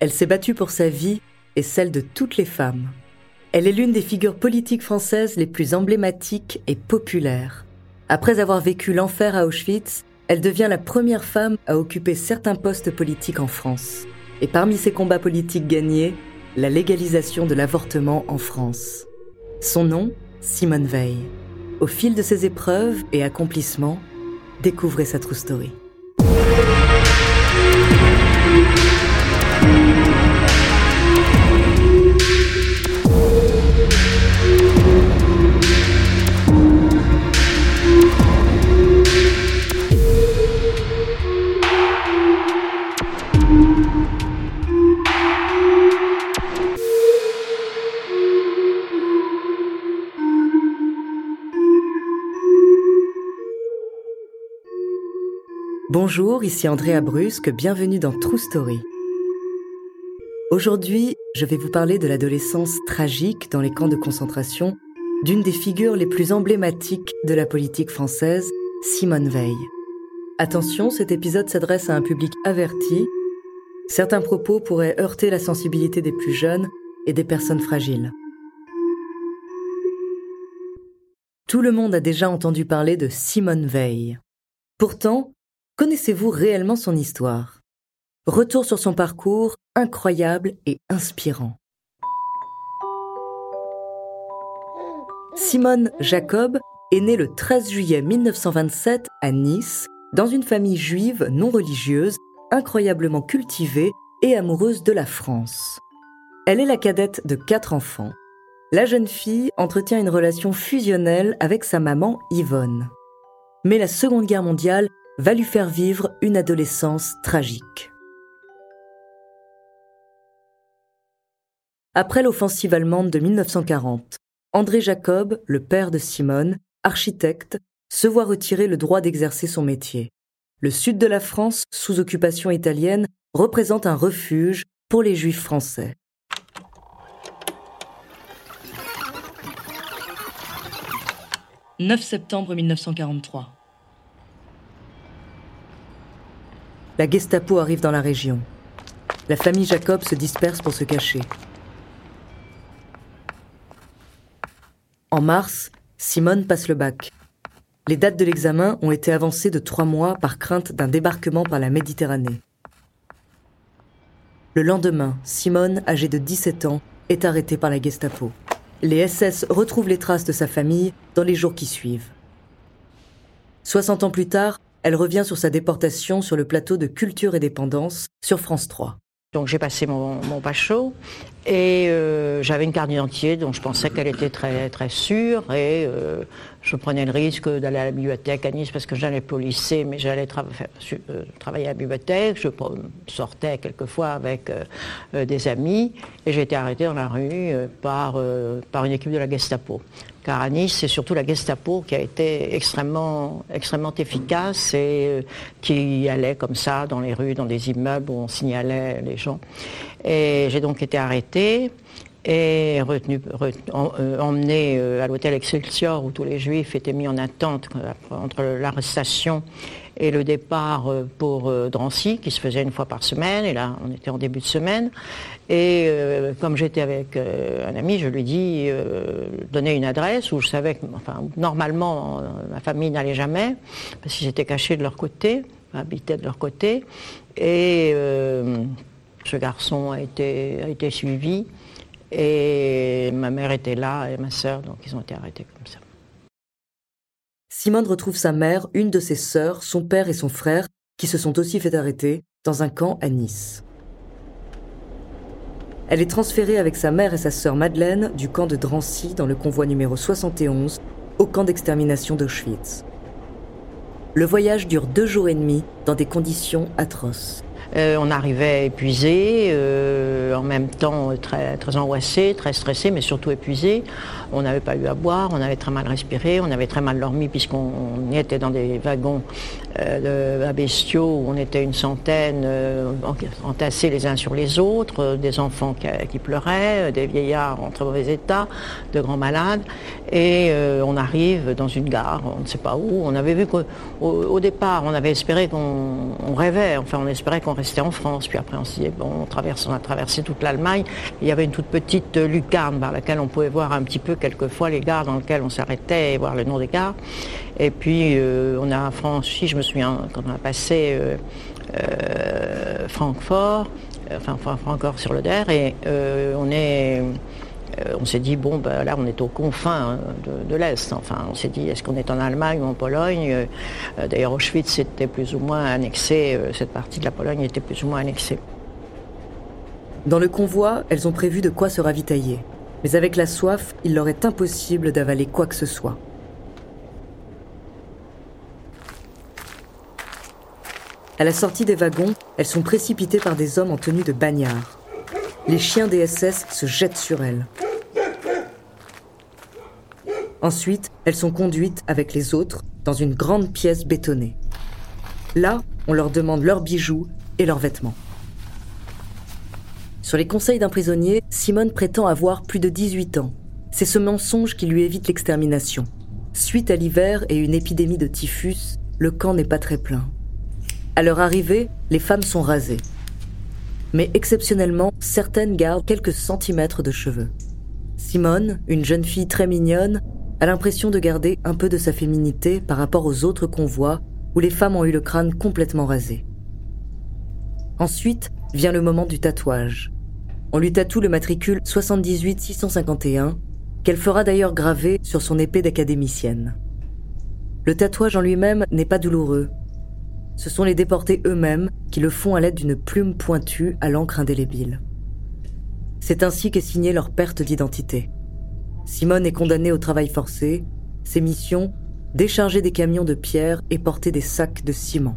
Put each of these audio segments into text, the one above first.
Elle s'est battue pour sa vie et celle de toutes les femmes. Elle est l'une des figures politiques françaises les plus emblématiques et populaires. Après avoir vécu l'enfer à Auschwitz, elle devient la première femme à occuper certains postes politiques en France. Et parmi ses combats politiques gagnés, la légalisation de l'avortement en France. Son nom, Simone Veil. Au fil de ses épreuves et accomplissements, découvrez sa true story. Bonjour, ici Andrea Brusque, bienvenue dans True Story. Aujourd'hui, je vais vous parler de l'adolescence tragique dans les camps de concentration d'une des figures les plus emblématiques de la politique française, Simone Veil. Attention, cet épisode s'adresse à un public averti. Certains propos pourraient heurter la sensibilité des plus jeunes et des personnes fragiles. Tout le monde a déjà entendu parler de Simone Veil. Pourtant, Connaissez-vous réellement son histoire? Retour sur son parcours incroyable et inspirant. Simone Jacob est née le 13 juillet 1927 à Nice, dans une famille juive non religieuse, incroyablement cultivée et amoureuse de la France. Elle est la cadette de quatre enfants. La jeune fille entretient une relation fusionnelle avec sa maman Yvonne. Mais la Seconde Guerre mondiale va lui faire vivre une adolescence tragique. Après l'offensive allemande de 1940, André Jacob, le père de Simone, architecte, se voit retirer le droit d'exercer son métier. Le sud de la France, sous occupation italienne, représente un refuge pour les juifs français. « 9 septembre 1943. La Gestapo arrive dans la région. La famille Jacob se disperse pour se cacher. En mars, Simone passe le bac. Les dates de l'examen ont été avancées de trois mois par crainte d'un débarquement par la Méditerranée. Le lendemain, Simone, âgée de 17 ans, est arrêtée par la Gestapo. Les SS retrouvent les traces de sa famille dans les jours qui suivent. 60 ans plus tard, elle revient sur sa déportation sur le plateau de Culture et Dépendance sur France 3. Donc j'ai passé mon, mon chaud et euh, j'avais une carte d'identité dont je pensais qu'elle était très très sûre et euh, je prenais le risque d'aller à la bibliothèque à Nice parce que j'allais pas au lycée mais j'allais euh, travailler à la bibliothèque. Je sortais quelquefois avec des amis et j'ai été arrêtée dans la rue par, par une équipe de la Gestapo car à Nice, c'est surtout la Gestapo qui a été extrêmement, extrêmement efficace et qui allait comme ça dans les rues, dans des immeubles où on signalait les gens. Et j'ai donc été arrêtée. Et euh, emmené euh, à l'hôtel Excelsior où tous les juifs étaient mis en attente entre l'arrestation et le départ pour Drancy qui se faisait une fois par semaine. Et là on était en début de semaine. Et comme j'étais avec un ami je lui dis donner une adresse où je savais que enfin, normalement ma famille n'allait jamais parce qu'ils étaient cachés de leur côté habitaient de leur côté. Et ce garçon a été, suivi et ma mère était là et ma sœur, donc ils ont été arrêtés comme ça. Simone retrouve sa mère, une de ses sœurs, son père et son frère, qui se sont aussi fait arrêter dans un camp à Nice. Elle est transférée avec sa mère et sa sœur Madeleine du camp de Drancy dans le convoi numéro 71 au camp d'extermination d'Auschwitz. Le voyage dure deux jours et demi dans des conditions atroces. Euh, on arrivait épuisé, euh, en même temps très, très angoissé, très stressé, mais surtout épuisé. On n'avait pas eu à boire, on avait très mal respiré, on avait très mal dormi puisqu'on était dans des wagons euh, à bestiaux où on était une centaine entassés les uns sur les autres, des enfants qui, pleuraient, des vieillards en très mauvais état, de grands malades. Et on arrive dans une gare, on ne sait pas où. On avait vu qu'au au départ, on avait espéré qu'on rêvait, enfin on espérait qu'on restait en France. Puis après, on dit, bon, on, a traversé toute l'Allemagne. Il y avait une toute petite lucarne par laquelle on pouvait voir un petit peu quelquefois les gares dans lesquelles on s'arrêtait et voir le nom des gares. Et puis, euh, on a franchi, je me souviens, quand on a passé euh, euh, Francfort, enfin, Francfort sur le Der, et on est euh, on s'est dit, bon, ben, là, on est aux confins hein, de, l'Est. Enfin, on s'est dit, est-ce qu'on est en Allemagne ou en Pologne? Euh, D'ailleurs, Auschwitz était plus ou moins annexé, euh, cette partie de la Pologne était plus ou moins annexée. Dans le convoi, elles ont prévu de quoi se ravitailler. Mais avec la soif, il leur est impossible d'avaler quoi que ce soit. À la sortie des wagons, elles sont précipitées par des hommes en tenue de bagnard. Les chiens des SS se jettent sur elles. Ensuite, elles sont conduites avec les autres dans une grande pièce bétonnée. Là, on leur demande leurs bijoux et leurs vêtements. Sur les conseils d'un prisonnier, Simone prétend avoir plus de 18 ans. C'est ce mensonge qui lui évite l'extermination. Suite à l'hiver et une épidémie de typhus, le camp n'est pas très plein. À leur arrivée, les femmes sont rasées. Mais exceptionnellement, certaines gardent quelques centimètres de cheveux. Simone, une jeune fille très mignonne, a l'impression de garder un peu de sa féminité par rapport aux autres convois où les femmes ont eu le crâne complètement rasé. Ensuite vient le moment du tatouage. On lui tatoue le matricule 78-651, qu'elle fera d'ailleurs graver sur son épée d'académicienne. Le tatouage en lui-même n'est pas douloureux. Ce sont les déportés eux-mêmes qui le font à l'aide d'une plume pointue à l'encre indélébile. C'est ainsi qu'est signée leur perte d'identité. Simone est condamnée au travail forcé. Ses missions décharger des camions de pierre et porter des sacs de ciment.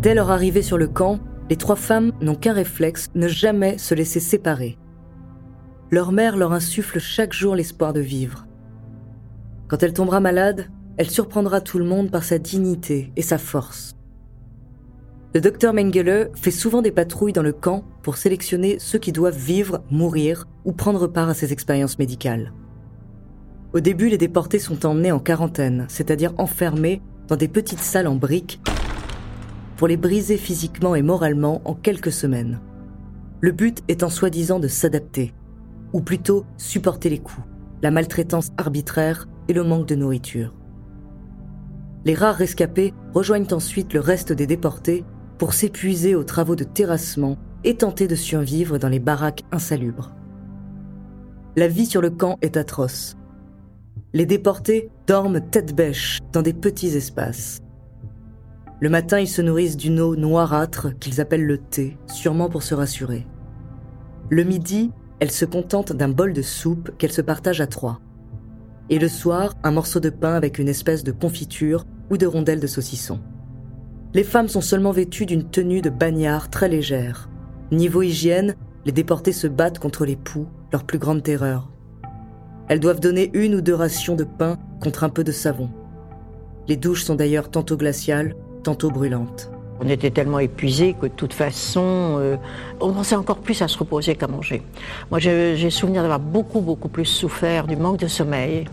Dès leur arrivée sur le camp, les trois femmes n'ont qu'un réflexe, ne jamais se laisser séparer. Leur mère leur insuffle chaque jour l'espoir de vivre. Quand elle tombera malade, elle surprendra tout le monde par sa dignité et sa force. Le docteur Mengele fait souvent des patrouilles dans le camp pour sélectionner ceux qui doivent vivre, mourir ou prendre part à ces expériences médicales. Au début, les déportés sont emmenés en quarantaine, c'est-à-dire enfermés dans des petites salles en briques pour les briser physiquement et moralement en quelques semaines. Le but étant soi-disant de s'adapter, ou plutôt supporter les coups, la maltraitance arbitraire et le manque de nourriture. Les rares rescapés rejoignent ensuite le reste des déportés pour s'épuiser aux travaux de terrassement et tenter de survivre dans les baraques insalubres. La vie sur le camp est atroce. Les déportés dorment tête bêche dans des petits espaces. Le matin, ils se nourrissent d'une eau noirâtre qu'ils appellent le thé, sûrement pour se rassurer. Le midi, elles se contentent d'un bol de soupe qu'elles se partagent à trois. Et le soir, un morceau de pain avec une espèce de confiture ou de rondelles de saucisson. Les femmes sont seulement vêtues d'une tenue de bagnard très légère. Niveau hygiène, les déportés se battent contre les poux, leur plus grande terreur. Elles doivent donner une ou deux rations de pain contre un peu de savon. Les douches sont d'ailleurs tantôt glaciales, tantôt brûlantes. On était tellement épuisés que de toute façon, euh, on pensait encore plus à se reposer qu'à manger. Moi, j'ai souvenir d'avoir beaucoup, beaucoup plus souffert du manque de sommeil.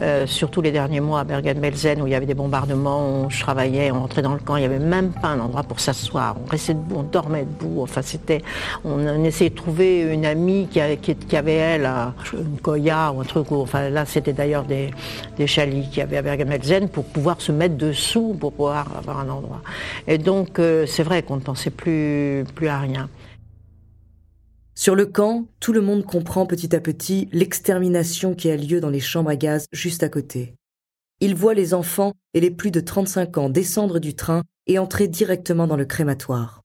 Euh, surtout les derniers mois à Bergen-Belsen où il y avait des bombardements, je travaillais, on rentrait dans le camp, il n'y avait même pas un endroit pour s'asseoir. On restait debout, on dormait debout. Enfin, c'était, on, essayait de trouver une amie qui, avait, elle une koya ou un truc. enfin, là, c'était d'ailleurs des, des qu'il y avait à Bergen-Belsen pour pouvoir se mettre dessous, pour pouvoir avoir un endroit. Et donc, euh, c'est vrai qu'on ne pensait plus à rien. Sur le camp, tout le monde comprend petit à petit l'extermination qui a lieu dans les chambres à gaz juste à côté. Ils voient les enfants et les plus de 35 ans descendre du train et entrer directement dans le crématoire.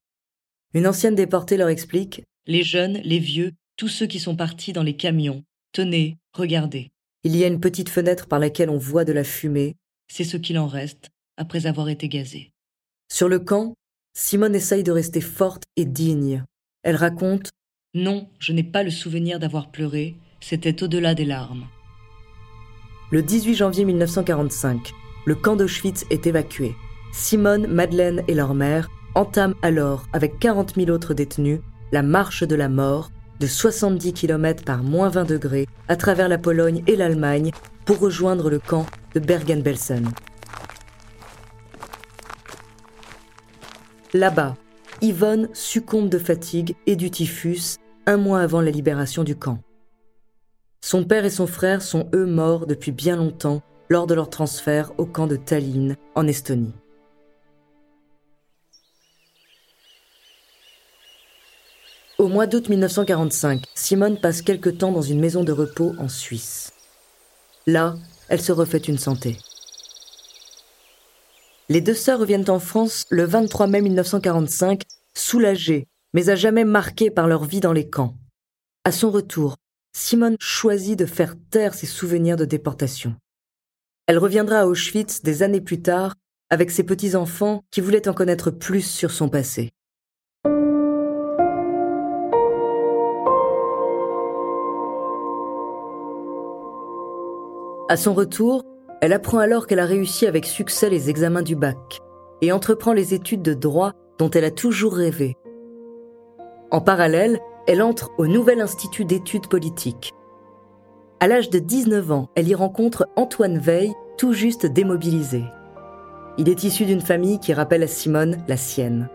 Une ancienne déportée leur explique Les jeunes, les vieux, tous ceux qui sont partis dans les camions, tenez, regardez. Il y a une petite fenêtre par laquelle on voit de la fumée, c'est ce qu'il en reste après avoir été gazé. Sur le camp, Simone essaye de rester forte et digne. Elle raconte non, je n'ai pas le souvenir d'avoir pleuré, c'était au-delà des larmes. Le 18 janvier 1945, le camp d'Auschwitz est évacué. Simone, Madeleine et leur mère entament alors, avec 40 000 autres détenus, la marche de la mort de 70 km par moins 20 degrés à travers la Pologne et l'Allemagne pour rejoindre le camp de Bergen-Belsen. Là-bas, Yvonne succombe de fatigue et du typhus un mois avant la libération du camp. Son père et son frère sont eux morts depuis bien longtemps lors de leur transfert au camp de Tallinn, en Estonie. Au mois d'août 1945, Simone passe quelque temps dans une maison de repos en Suisse. Là, elle se refait une santé. Les deux sœurs reviennent en France le 23 mai 1945, soulagées mais à jamais marquées par leur vie dans les camps. À son retour, Simone choisit de faire taire ses souvenirs de déportation. Elle reviendra à Auschwitz des années plus tard avec ses petits-enfants qui voulaient en connaître plus sur son passé. À son retour, elle apprend alors qu'elle a réussi avec succès les examens du bac et entreprend les études de droit dont elle a toujours rêvé, en parallèle, elle entre au Nouvel Institut d'études politiques. À l'âge de 19 ans, elle y rencontre Antoine Veil, tout juste démobilisé. Il est issu d'une famille qui rappelle à Simone la sienne.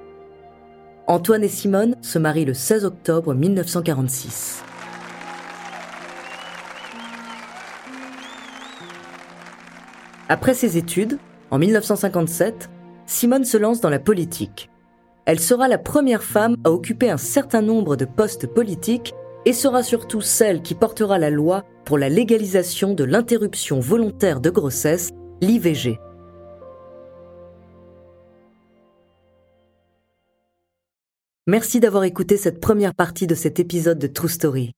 Antoine et Simone se marient le 16 octobre 1946. Après ses études, en 1957, Simone se lance dans la politique elle sera la première femme à occuper un certain nombre de postes politiques et sera surtout celle qui portera la loi pour la légalisation de l'interruption volontaire de grossesse, l'IVG. Merci d'avoir écouté cette première partie de cet épisode de True Story.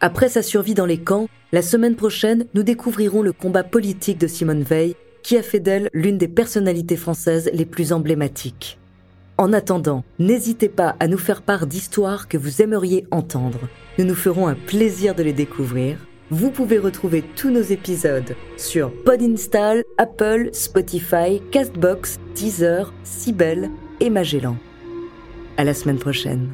Après sa survie dans les camps, la semaine prochaine, nous découvrirons le combat politique de Simone Veil, qui a fait d'elle l'une des personnalités françaises les plus emblématiques. En attendant, n'hésitez pas à nous faire part d'histoires que vous aimeriez entendre. Nous nous ferons un plaisir de les découvrir. Vous pouvez retrouver tous nos épisodes sur Podinstall, Apple, Spotify, Castbox, Deezer, Sibel et Magellan. À la semaine prochaine.